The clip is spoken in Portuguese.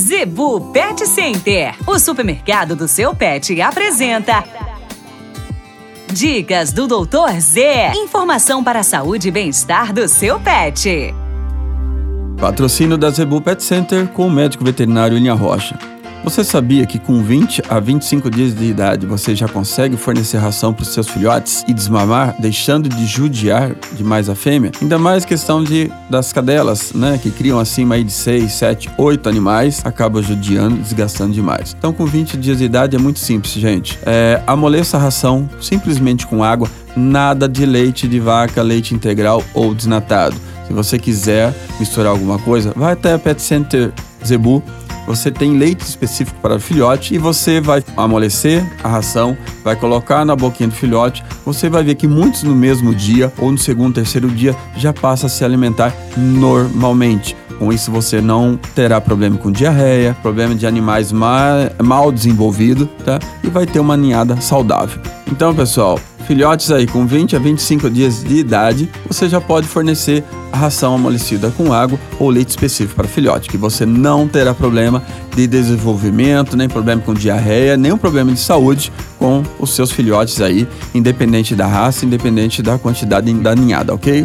Zebu Pet Center, o supermercado do seu pet, apresenta. Dicas do Doutor Z. Informação para a saúde e bem-estar do seu pet. Patrocínio da Zebu Pet Center com o médico veterinário Linha Rocha. Você sabia que com 20 a 25 dias de idade você já consegue fornecer ração para os seus filhotes e desmamar, deixando de judiar demais a fêmea? Ainda mais questão de das cadelas, né, que criam acima aí de 6, 7, 8 animais, acaba judiando, desgastando demais. Então com 20 dias de idade é muito simples, gente. É, amoleça a ração simplesmente com água, nada de leite de vaca, leite integral ou desnatado. Se você quiser misturar alguma coisa, vai até a Pet Center Zebu você tem leite específico para filhote e você vai amolecer a ração, vai colocar na boquinha do filhote. Você vai ver que muitos no mesmo dia ou no segundo, terceiro dia já passa a se alimentar normalmente. Com isso você não terá problema com diarreia, problema de animais mal desenvolvido, tá? E vai ter uma ninhada saudável. Então, pessoal, filhotes aí com 20 a 25 dias de idade, você já pode fornecer a ração amolecida com água ou leite específico para filhote, que você não terá problema de desenvolvimento, nem problema com diarreia, nenhum problema de saúde com os seus filhotes aí, independente da raça, independente da quantidade da ninhada, ok?